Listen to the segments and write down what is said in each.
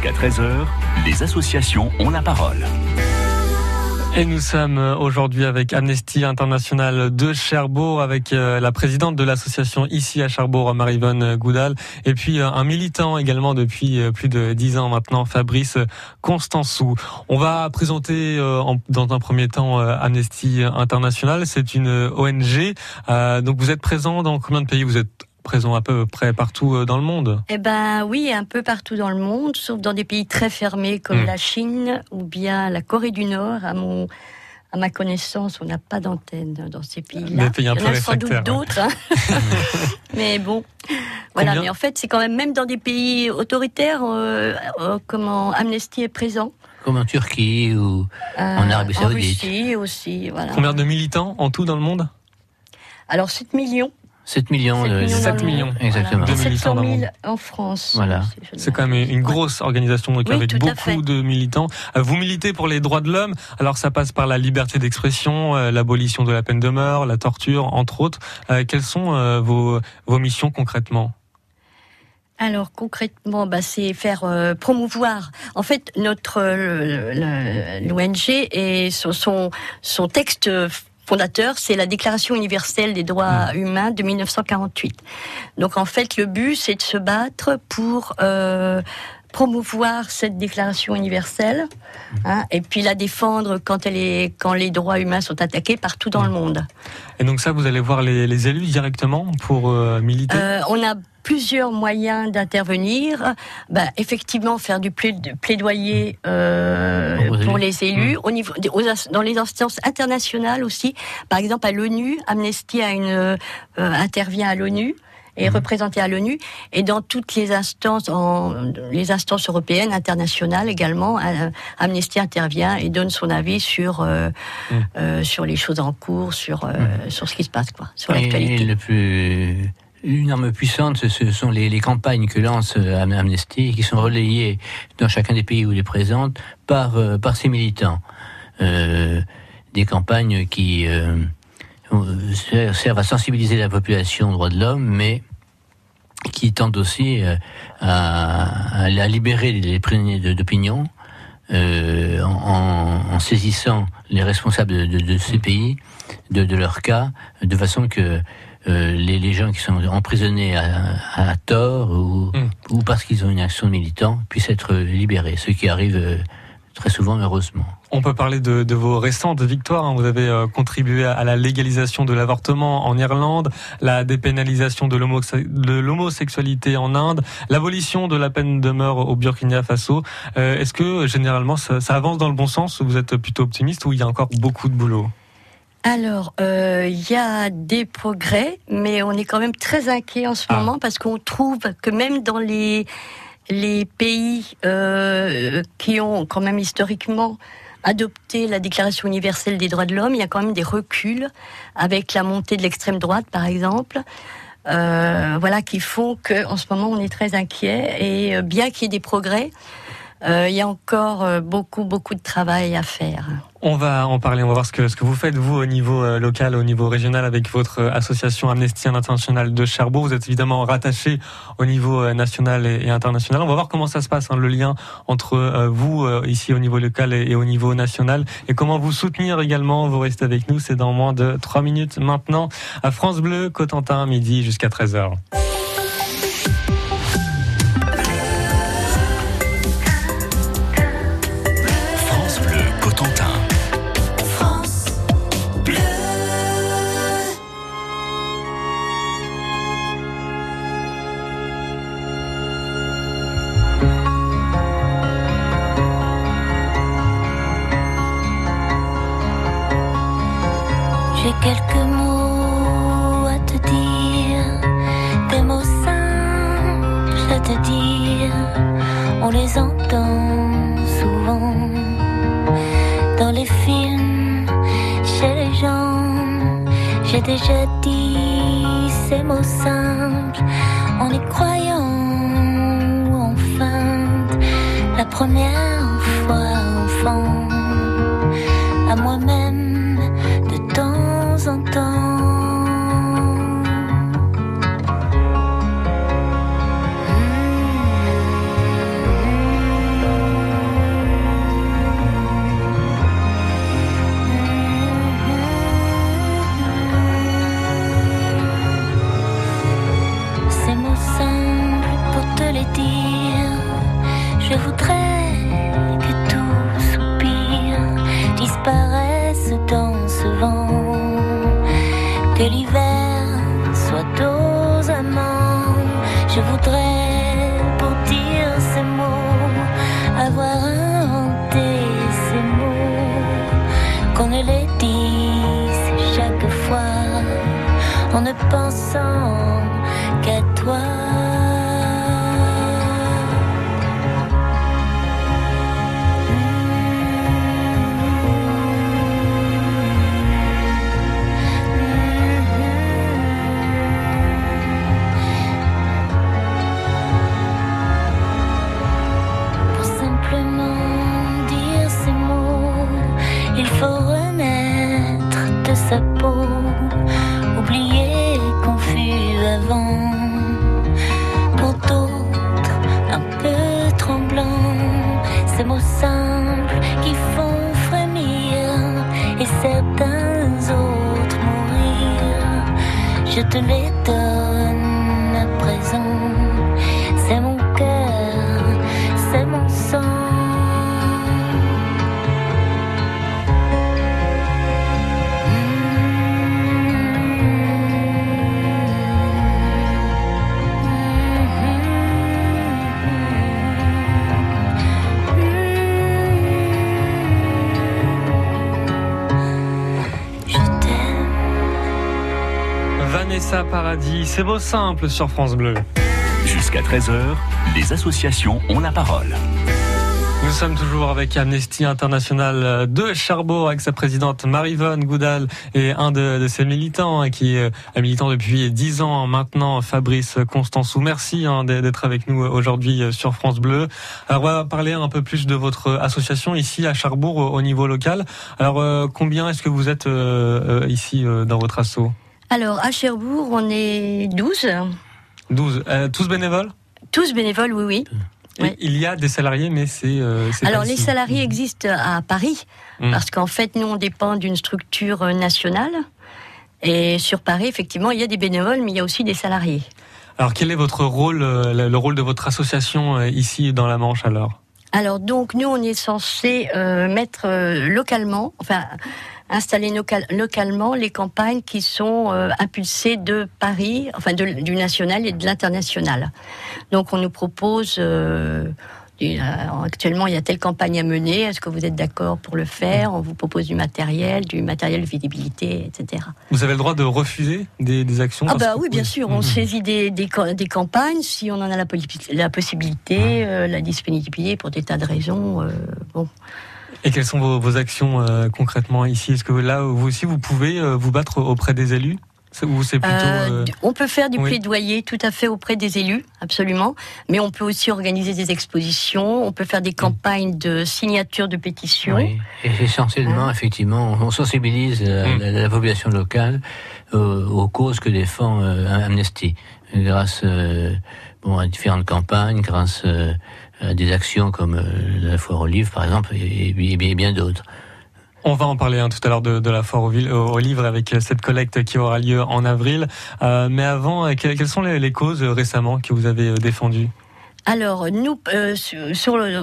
Jusqu'à 13h, les associations ont la parole. Et nous sommes aujourd'hui avec Amnesty International de Cherbourg, avec euh, la présidente de l'association ici à Cherbourg, Marivonne Goudal, et puis euh, un militant également depuis euh, plus de dix ans maintenant, Fabrice Constansou. On va présenter dans un premier temps Amnesty International. C'est une ONG. Donc vous êtes présent dans combien de pays? Vous êtes présent à peu près partout euh, dans le monde? Eh ben oui, un peu partout dans le monde, sauf dans des pays très fermés comme hmm. la Chine ou bien la Corée du Nord. À mon à ma connaissance, on n'a pas d'antenne dans ces pays-là. Il y en a sans doute d'autres, hein. mais bon, voilà. mais en fait, c'est quand même même dans des pays autoritaires, euh, euh, comment Amnesty est présent. Comme en Turquie ou en Arabie Saoudite. En Russie aussi, voilà. Combien de militants en tout dans le monde? Alors 7 millions. 7 millions. 7 millions, exactement. Voilà. 700 000 en France. Voilà. C'est quand même une grosse organisation donc avec beaucoup de militants. Euh, vous militez pour les droits de l'homme. Alors ça passe par la liberté d'expression, euh, l'abolition de la peine de mort, la torture, entre autres. Euh, quelles sont vos, vos missions concrètement? Alors concrètement, bah, c'est faire promouvoir. En fait, notre l'ONG et son, son, son texte fondateur, c'est la Déclaration universelle des droits mmh. humains de 1948. Donc en fait, le but, c'est de se battre pour euh, promouvoir cette déclaration universelle mmh. hein, et puis la défendre quand elle est quand les droits humains sont attaqués partout dans le mmh. monde. Et donc ça, vous allez voir les, élus directement pour euh, militer? Euh, on a plusieurs moyens d'intervenir. Bah, effectivement, faire du plaidoyer euh, pour les élus, mmh. au niveau, dans les instances internationales aussi. Par exemple, à l'ONU, Amnesty a une, euh, intervient à l'ONU est mmh. représenté à l'ONU et dans toutes les instances, en, les instances européennes, internationales également, euh, Amnesty intervient et donne son avis sur euh, mmh. euh, sur les choses en cours, sur sur ce qui se passe, quoi, sur l'actualité. Le plus une arme puissante, ce sont les, campagnes que lance euh, Amnesty, qui sont relayées dans chacun des pays où il est présent par, euh, par ses militants. Euh, des campagnes qui servent à sensibiliser la population aux droits de l'homme, mais qui tendent aussi à, à, libérer les prisonniers d'opinion en, saisissant les responsables de, ces pays, de, de, leur cas, de façon que euh, les, les, gens qui sont emprisonnés à, à tort ou, hmm. ou parce qu'ils ont une action militant puissent être libérés, ce qui arrive euh, très souvent heureusement. On peut parler de, de vos récentes victoires. Hein. Vous avez euh, contribué à, la légalisation de l'avortement en Irlande, la dépénalisation de l'homosexualité en Inde, l'abolition de la peine de mort au Burkina Faso. Est-ce que généralement ça, ça avance dans le bon sens Vous êtes plutôt optimiste ou il y a encore beaucoup de boulot? Alors, euh, il y a des progrès, mais on est quand même très inquiet en ce ah. moment parce qu'on trouve que même dans les les pays euh, qui ont quand même historiquement adopté la Déclaration universelle des droits de l'homme, il y a quand même des reculs avec la montée de l'extrême droite, par exemple. Euh, voilà, qui font qu'en ce moment on est très inquiet et bien qu'il y ait des progrès, il y a encore beaucoup beaucoup de travail à faire. On va en parler, on va voir ce que, ce que vous faites, vous, au niveau euh, local, au niveau régional, avec votre euh, association Amnesty International de Cherbourg. Vous êtes évidemment rattaché au niveau euh, national et, international. On va voir comment ça se passe, hein, le lien entre vous, ici, au niveau local et, au niveau national, et comment vous soutenir également. Vous restez avec nous, c'est dans moins de 3 minutes maintenant, à France Bleu, Cotentin, midi jusqu'à 13h. ces mots simples en y croyant ou en la première fois enfant à moi-même de temps en temps. Pensant Vanessa Paradis, c'est beau simple sur France Bleu. Jusqu'à 13h, les associations ont la parole. Nous sommes toujours avec Amnesty International de Cherbourg avec sa présidente Marivonne Goudal et un de, ses militants hein, qui est militant depuis 10 ans maintenant, Fabrice Constansou. Merci hein, d'être avec nous aujourd'hui sur France Bleu. Alors on va parler un peu plus de votre association ici à Cherbourg au niveau local. Alors euh, combien est-ce que vous êtes euh, euh, ici dans votre asso? Alors, à Cherbourg, on est 12. 12. Euh, tous bénévoles? Tous bénévoles, oui, oui. Il y a des salariés, mais c'est. Euh, Alors, les salariés existent à Paris, mmh. parce qu'en fait, nous, on dépend d'une structure nationale. Et sur Paris, effectivement, il y a des bénévoles, mais il y a aussi des salariés. Alors, quel est votre rôle, euh, le rôle de votre association ici dans la Manche, alors? Alors, donc, nous, on est censé mettre localement, enfin installer localement les campagnes qui sont euh, impulsées de Paris, enfin du national et de l'international. Donc on nous propose euh, euh, actuellement il y a telle campagne à mener, est-ce que vous êtes d'accord pour le faire? On vous propose du matériel, du matériel de visibilité, etc. Vous avez le droit de refuser des, actions Ah bah oui, bien sûr, on mmh. saisit des, des, campagnes si on en a la, la possibilité, la disponibilité pour des tas de raisons. bon. Et quelles sont vos, actions euh, concrètement ici? Est-ce que là, vous aussi, vous pouvez euh, vous battre auprès des élus? Ou c'est plutôt, euh, On peut faire du plaidoyer tout à fait auprès des élus, absolument. Mais on peut aussi organiser des expositions, on peut faire des campagnes de signature de pétitions. Oui. Et essentiellement, effectivement, on sensibilise la, population locale aux causes que défend Amnesty, grâce bon, à différentes campagnes, grâce euh, des actions comme euh, la foire aux livres, par exemple, et, bien, d'autres. On va en parler hein, tout à l'heure de, la foire aux, livres avec euh, cette collecte qui aura lieu en avril. mais avant, quelles sont les, causes récemment que vous avez défendues? Alors, nous, euh,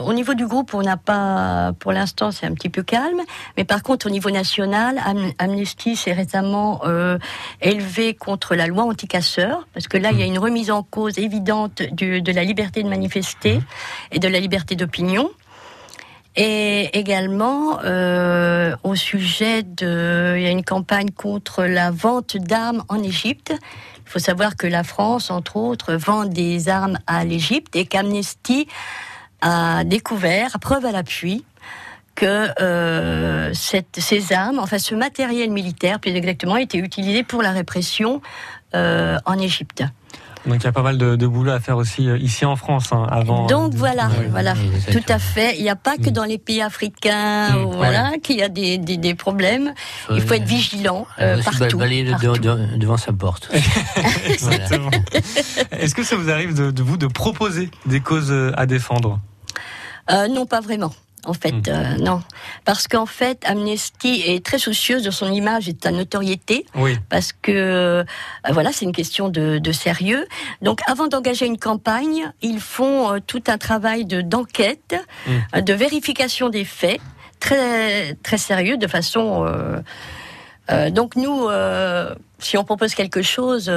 au niveau du groupe, on n'a pas, pour l'instant, c'est un petit peu calme. Mais par contre, au niveau national, Amnesty s'est récemment euh, élevé contre la loi anti-casseurs, parce que là, il y a une remise en cause évidente de la liberté de manifester et de la liberté d'opinion. Et également euh, au sujet de, il y a une campagne contre la vente d'armes en Égypte. Il faut savoir que la France, entre autres, vend des armes à l'Égypte et qu'Amnesty a découvert, à preuve à l'appui, que euh, ces armes, enfin ce matériel militaire, plus exactement, était utilisé pour la répression euh, en Égypte. Donc il y a pas mal de, de boulot à faire aussi euh, ici en France hein, avant. Donc voilà, voilà, tout à fait. Il n'y a pas que mm. dans les pays africains, mm, voilà, qu'il y a des, des, des problèmes. Il faut être vigilant euh, partout. Balayer devant sa porte. Exactement. Est-ce que ça vous arrive de, de, vous de proposer des causes euh, à défendre? Euh, Non, pas vraiment. En fait, hmm. euh, non. Parce qu'en fait, Amnesty est très soucieuse de son image et de sa notoriété. Oui. Parce que, euh, voilà, c'est une question de, sérieux. Donc, avant d'engager une campagne, ils font euh, tout un travail de d'enquête, hmm. de vérification des faits, très très sérieux, de façon. donc nous, si on propose quelque chose,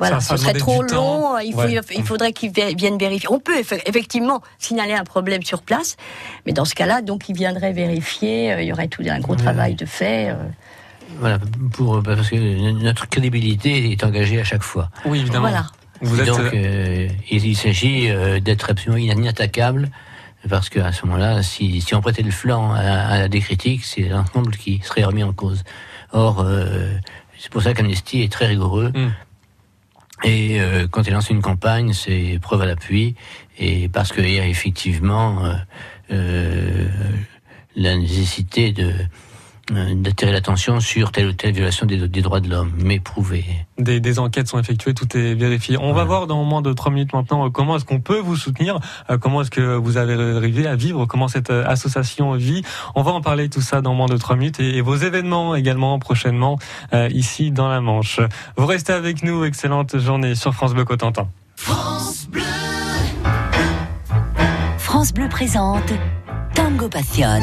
voilà, ce serait trop long. Il, il faudrait qu'ils viennent vérifier. On peut effectivement signaler un problème sur place, mais dans ce cas-là, donc ils viendraient vérifier. Euh, il y aurait tout un gros travail de fait. Euh. Voilà, pour, parce que notre crédibilité est engagée à chaque fois. Oui, évidemment. Voilà. Vous êtes... Donc, euh, il, s'agit d'être absolument inattaquable, parce qu'à ce moment-là, si, si, on prêtait le flanc à, des critiques, c'est l'ensemble qui serait remis en cause. Or, c'est pour ça qu'Amnesty est très rigoureux. Hmm. Et euh, quand il lance une campagne, c'est preuve à l'appui. Et parce qu'il y a effectivement euh, euh, la nécessité de d'attirer l'attention sur telle ou telle violation des, droits de l'homme, mais prouvée. Des, enquêtes sont effectuées, tout est vérifié. On va voir dans moins de trois minutes maintenant euh, comment est-ce qu'on peut vous soutenir, euh, comment est-ce que vous avez arrivé à vivre, comment cette association vit. On va en parler tout ça dans moins de trois minutes et, vos événements également prochainement ici dans la Manche. Vous restez avec nous, excellente journée sur France Bleu Cotentin. France Bleu. France Bleu présente Tango Passion.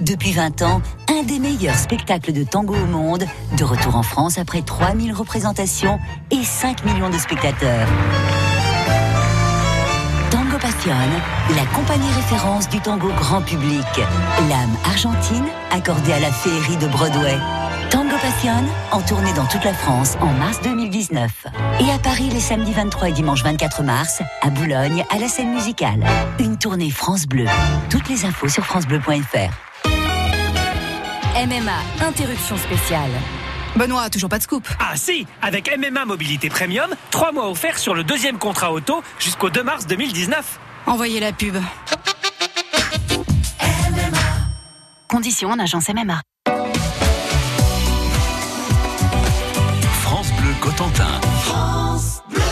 Depuis 20 ans, un des meilleurs spectacles de tango au monde, de retour en France après 3000 représentations et 5 millions de spectateurs. Tango Passion, la compagnie référence du tango grand public. L'âme argentine accordée à la féerie de Broadway. Passion, en tournée dans toute la France en mars 2019. Et à Paris les samedis 23 et dimanche 24 mars, à Boulogne, à la scène musicale. Une tournée France Bleu. Toutes les infos sur francebleu.fr. MMA, interruption spéciale. Benoît, toujours pas de scoop. Ah si, avec MMA Mobilité Premium, 3 mois offerts sur le deuxième contrat auto jusqu'au 2 mars 2019. Envoyez la pub. Conditions en agence MMA. Cotentin.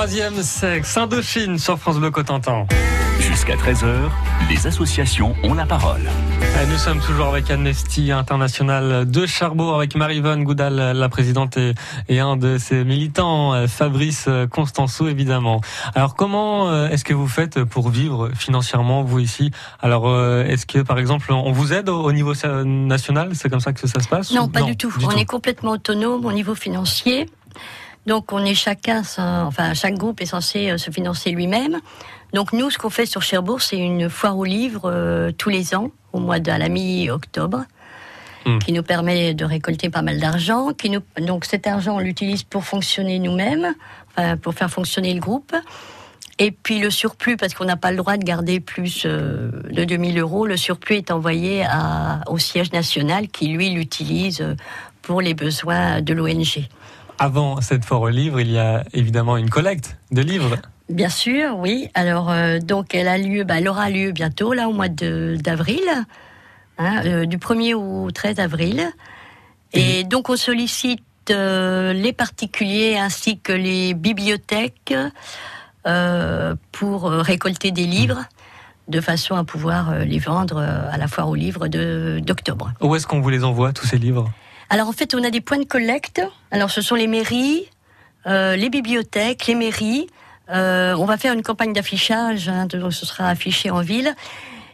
Troisième sexe, Indochine sur France Bleu Cotentin. Jusqu'à 13h, les associations ont la parole. Et nous sommes toujours avec Amnesty International de Charbourg, avec Marie-Vonne Goudal, la présidente et, et, un de ses militants, Fabrice Constanceau, évidemment. Alors, comment euh, est-ce que vous faites pour vivre financièrement, vous ici? Alors, euh, est-ce que, par exemple, on vous aide au, niveau national? C'est comme ça que ça se passe? Non, pas du tout. on est complètement autonome au niveau financier. Donc on est chacun, enfin chaque groupe est censé euh, se financer lui-même. Donc nous, ce qu'on fait sur Cherbourg, c'est une foire aux livres euh, tous les ans, au mois de la mi-octobre, hmm. qui nous permet de récolter pas mal d'argent. Qui nous, donc cet argent, on l'utilise pour fonctionner nous-mêmes, enfin, pour faire fonctionner le groupe. Et puis le surplus, parce qu'on n'a pas le droit de garder plus euh, de 2000 euros, le surplus est envoyé à, au siège national qui, lui, l'utilise pour les besoins de l'ONG avant cette foire aux livres, il y a évidemment une collecte de livres. Bien sûr, oui. Alors, euh, donc, elle a lieu, bah, elle aura lieu bientôt, là, au mois d'avril, hein, euh, du 1er au 13 avril. Et, donc, on sollicite euh, les particuliers ainsi que les bibliothèques pour récolter des livres de façon à pouvoir les vendre à la foire aux livres d'octobre. Où est-ce qu'on vous les envoie, tous ces livres? Alors en fait, on a des points de collecte. Alors ce sont les mairies, euh, les bibliothèques, les mairies. Euh, on va faire une campagne d'affichage, hein, donc ce sera affiché en ville.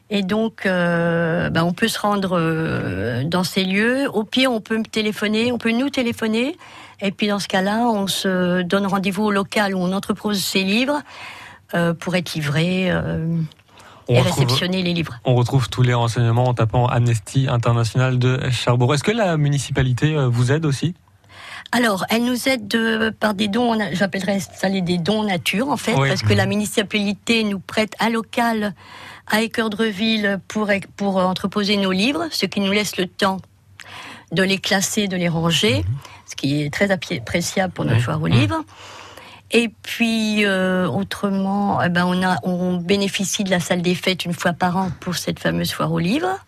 Et donc, euh, ben, on peut se rendre dans ces lieux. Au pire, on peut me téléphoner, on peut nous téléphoner. Et puis dans ce cas-là, on se donne rendez-vous au local où on entrepose ces livres pour être livrés et réceptionner les livres. On retrouve tous les renseignements en tapant Amnesty International de Cherbourg. Est-ce que la municipalité euh, vous aide aussi? Alors, elle nous aide de, par des dons, j'appellerais ça des dons nature en fait, parce que la municipalité nous prête un local à Équeurdreville pour, pour entreposer nos livres, ce qui nous laisse le temps de les classer, de les ranger, mhm. ce qui est très appréciable pour notre foire aux livres. Et puis euh, autrement, eh ben on, a, on bénéficie de la salle des fêtes une fois par an pour cette fameuse foire aux livres.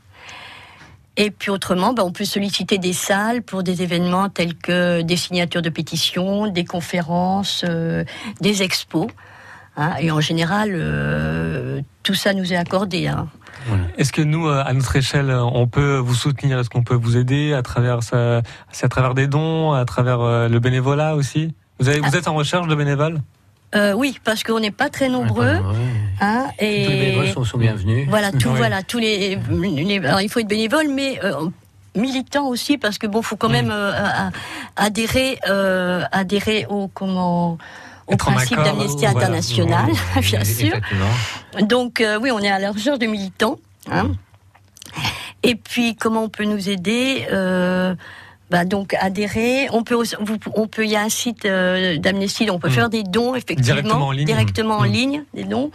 Et puis autrement, ben on peut solliciter des salles pour des événements tels que des signatures de pétitions, des conférences, euh, des expos. Hein. et en général, euh, tout ça nous est accordé. Hein. Est-ce que nous, à notre échelle, on peut vous soutenir? Est-ce qu'on peut vous aider à travers, à travers des dons, à travers le bénévolat aussi? Vous, avez, vous êtes en recherche de bénévoles euh, oui, parce qu'on n'est pas très nombreux. Hein, et tous les bénévoles sont, bienvenus. Voilà, tout, voilà, tous les, alors il faut être bénévole, mais euh, militant aussi, parce que bon, faut quand même euh, adhérer, euh, adhérer au comment au principe d'Amnesty International, bien sûr. Donc oui, on est à la recherche de militants. Hein. Et puis comment on peut nous aider bah donc adhérer. On peut, on peut, il y a un site euh, d'Amnesty, on peut hmm. faire des dons effectivement directement en ligne, directement en hmm. ligne des dons.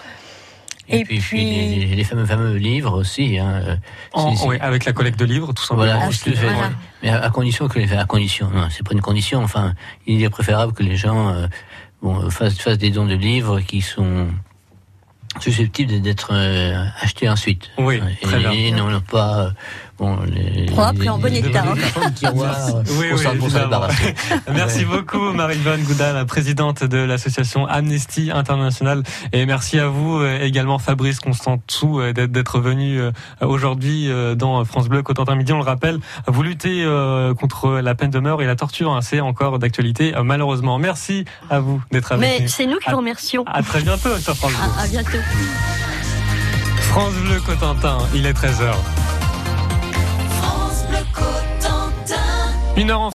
Et, puis, les, fameux, fameux livres aussi. Hein, euh, avec la collecte de livres, tout simplement. Voilà, voilà. Mais à, condition que les, à condition, non, c'est pas une condition. Enfin, il est préférable que les gens euh, bon, fassent, fassent des dons de livres qui sont susceptibles d'être achetés ensuite. Oui, très bien. Et non, pas bon, les, propre et en bon état. oui, oui, merci beaucoup Marie-Yvonne Goudal, présidente de l'association Amnesty International. Et merci à vous euh, également Fabrice Constantou euh, d'être venu euh, aujourd'hui dans France Bleu Cotentin Midi. On le rappelle, vous luttez contre la peine de mort et la torture. Hein, C'est encore d'actualité malheureusement. Merci à vous d'être avec nous. Mais c'est nous qui vous remercions. À très bientôt sur France Bleu. À, à bientôt. France Bleu Cotentin, il est 13h. Une heure en